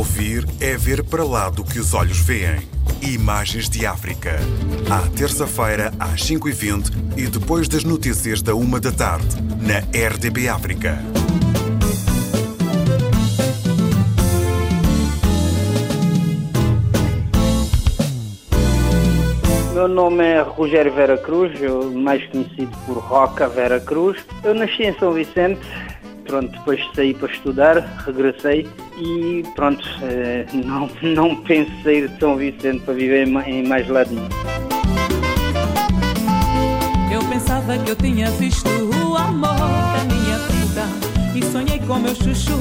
Ouvir é ver para lá do que os olhos veem. Imagens de África. À terça-feira, às 5h20 e depois das notícias da 1 da tarde, na RDB África. Meu nome é Rogério Vera Cruz, mais conhecido por Roca Vera Cruz. Eu nasci em São Vicente, pronto, depois saí para estudar, regressei e pronto, eh, não, não penso sair de São Vicente para viver em mais lado nenhum. Eu pensava que eu tinha visto o amor da minha vida e sonhei com meu chuchu,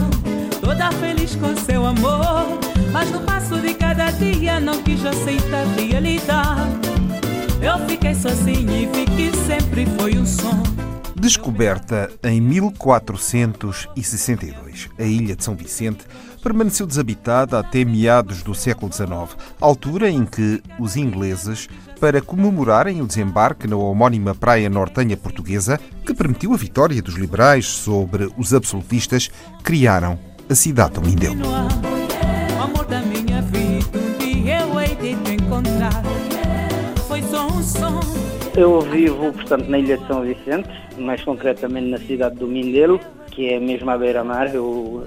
toda feliz com seu amor. Mas no passo de cada dia não quis aceitar a realidade. Eu fiquei sozinho e vi que sempre foi um som. Descoberta em 1462, a ilha de São Vicente permaneceu desabitada até meados do século XIX, altura em que os ingleses, para comemorarem o desembarque na homónima praia nortenha portuguesa, que permitiu a vitória dos liberais sobre os absolutistas, criaram a cidade Mindelo. De encontrar. Foi só um som. Eu vivo, portanto, na ilha de São Vicente, mais concretamente na cidade do Mindelo, que é mesmo à beira-mar.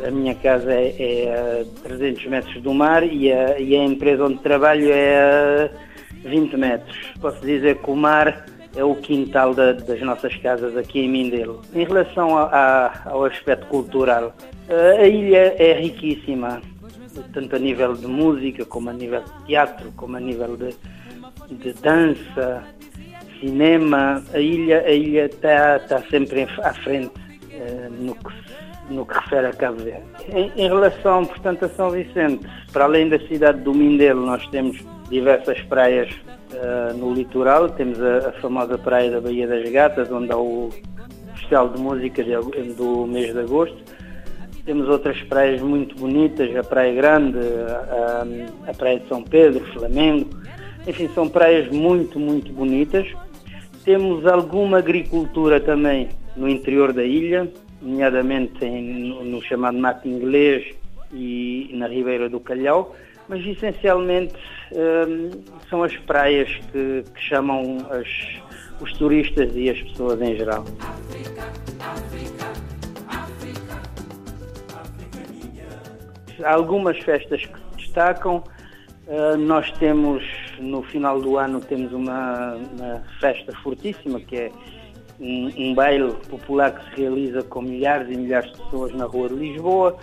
A minha casa é, é, a 300 metros do mar e a, e a empresa onde trabalho é a 20 metros. Posso dizer que o mar é o quintal da, das nossas casas aqui em Mindelo. Em relação a, a, ao aspecto cultural, a ilha é riquíssima, tanto a nível de música, como a nível de teatro, como a nível de, de dança, cinema. A ilha a ilha está tá sempre à frente uh, no, que, no que refere a Cabo Verde. Em, em, relação, portanto, a São Vicente, para além da cidade do Mindelo, nós temos diversas praias uh, no litoral. Temos a, a, famosa praia da Baía das Gatas, onde há o Festival de Música de, do mês de agosto. Temos outras praias muito bonitas, a Praia Grande, a, a Praia de São Pedro, Flamengo. Enfim, são praias muito, muito bonitas. Temos alguma agricultura também no interior da ilha, nomeadamente em, no, no, chamado mato inglês e na Ribeira do Calhau, mas essencialmente hum, são as praias que, que chamam as, os turistas e as pessoas em geral. Há algumas festas que se destacam. Uh, nós temos no final do ano temos uma, uma festa fortíssima que é um, um, baile popular que se realiza com milhares e milhares de pessoas na rua de Lisboa.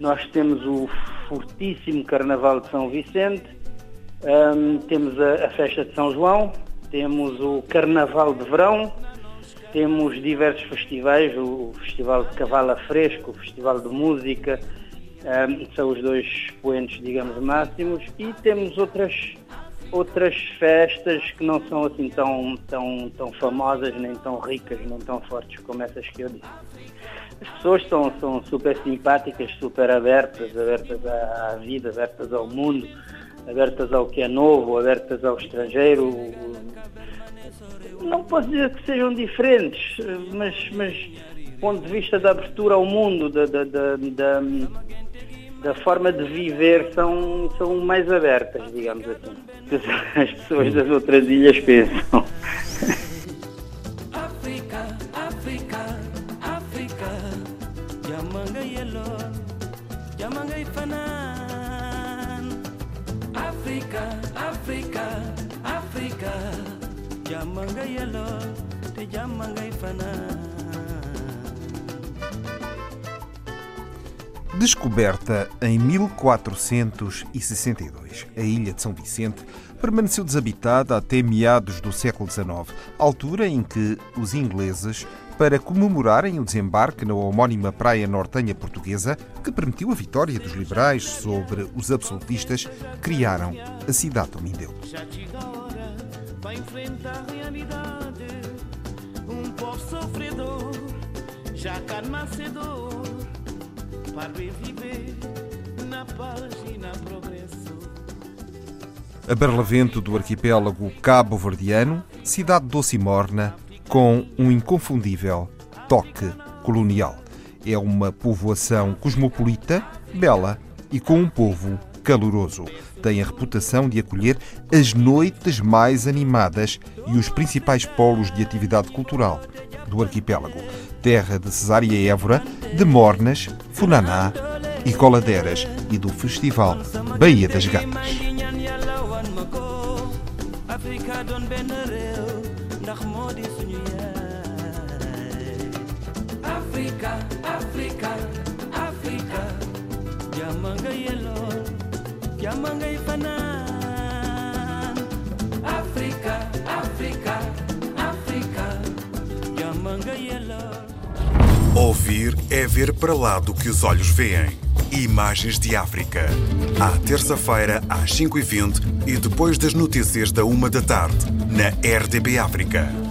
Nós temos o fortíssimo Carnaval de São Vicente, um, temos a, a, festa de São João, temos o Carnaval de Verão, temos diversos festivais, o Festival de Cavala Fresco, o Festival de Música, um, são os dois expoentes, digamos, máximos, e temos outras outras festas que não são assim tão, tão, tão famosas, nem tão ricas, nem tão fortes como essas que eu disse. As pessoas são, são super simpáticas, super abertas, abertas à, à vida, abertas ao mundo, abertas ao que é novo, abertas ao estrangeiro. Não posso dizer que sejam diferentes, mas, mas do ponto de vista da abertura ao mundo, da, da, da, da da forma de viver são, são mais abertas, digamos assim, as pessoas das outras ilhas pensam. África, África, Yamanga Yellow, Yamanga Ifanan. África, Descoberta em 1462, a ilha de São Vicente permaneceu desabitada até meados do século XIX, altura em que os ingleses, para comemorarem o desembarque na homónima praia nortenha portuguesa, que permitiu a vitória dos liberais sobre os absolutistas, criaram a cidade do Mindelo. Já para enfrentar a Barlavento do arquipélago cabo-verdiano, cidade doce e morna, com um inconfundível toque colonial. É uma povoação cosmopolita, bela e com um povo caloroso. Tem a reputação de acolher as noites mais animadas e os principais polos de atividade cultural do arquipélago. Terra de Cesária Évora, de Mornas, Funaná e Coladeiras e do Festival Baía das Gatas. África, África, África, Yamanga Yellow, Yamanga Ifanan. Ouvir é ver para lá do que os olhos veem. Imagens de África. À terça-feira, às 5h20 e depois das notícias da 1 da tarde, na RDB África.